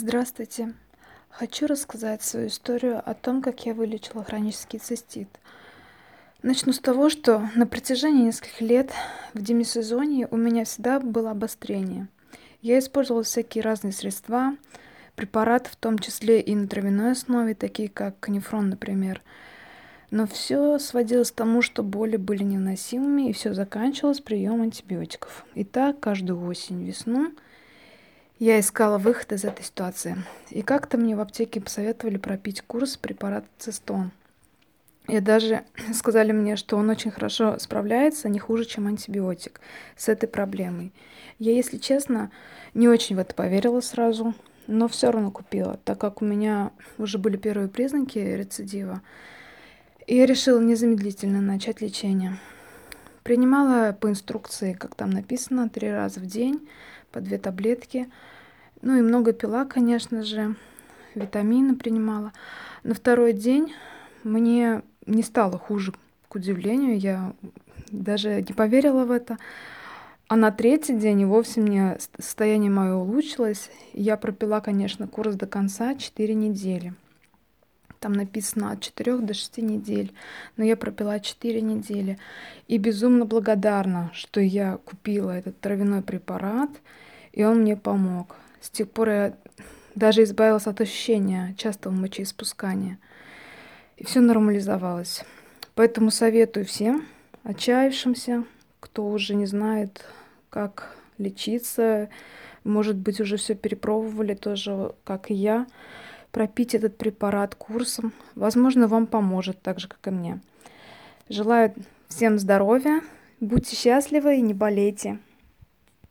Здравствуйте! Хочу рассказать свою историю о том, как я вылечила хронический цистит. Начну с того, что на протяжении нескольких лет в демисезонье у меня всегда было обострение. Я использовала всякие разные средства, препараты, в том числе и на травяной основе, такие как канифрон, например. Но все сводилось к тому, что боли были невыносимыми, и все заканчивалось приемом антибиотиков. И так каждую осень, весну – я искала выход из этой ситуации. И как-то мне в аптеке посоветовали пропить курс препарата цистон. И даже сказали мне, что он очень хорошо справляется, не хуже, чем антибиотик с этой проблемой. Я, если честно, не очень в это поверила сразу, но все равно купила, так как у меня уже были первые признаки рецидива. И я решила незамедлительно начать лечение. Принимала по инструкции, как там написано, три раза в день по две таблетки. Ну и много пила, конечно же, витамины принимала. На второй день мне не стало хуже, к удивлению, я даже не поверила в это. А на третий день и вовсе мне состояние мое улучшилось. Я пропила, конечно, курс до конца 4 недели. Там написано от 4 до 6 недель, но я пропила 4 недели. И безумно благодарна, что я купила этот травяной препарат, и он мне помог. С тех пор я даже избавилась от ощущения частого мочеиспускания. И все нормализовалось. Поэтому советую всем отчаявшимся, кто уже не знает, как лечиться, может быть, уже все перепробовали тоже, как и я, пропить этот препарат курсом. Возможно, вам поможет, так же, как и мне. Желаю всем здоровья, будьте счастливы и не болейте.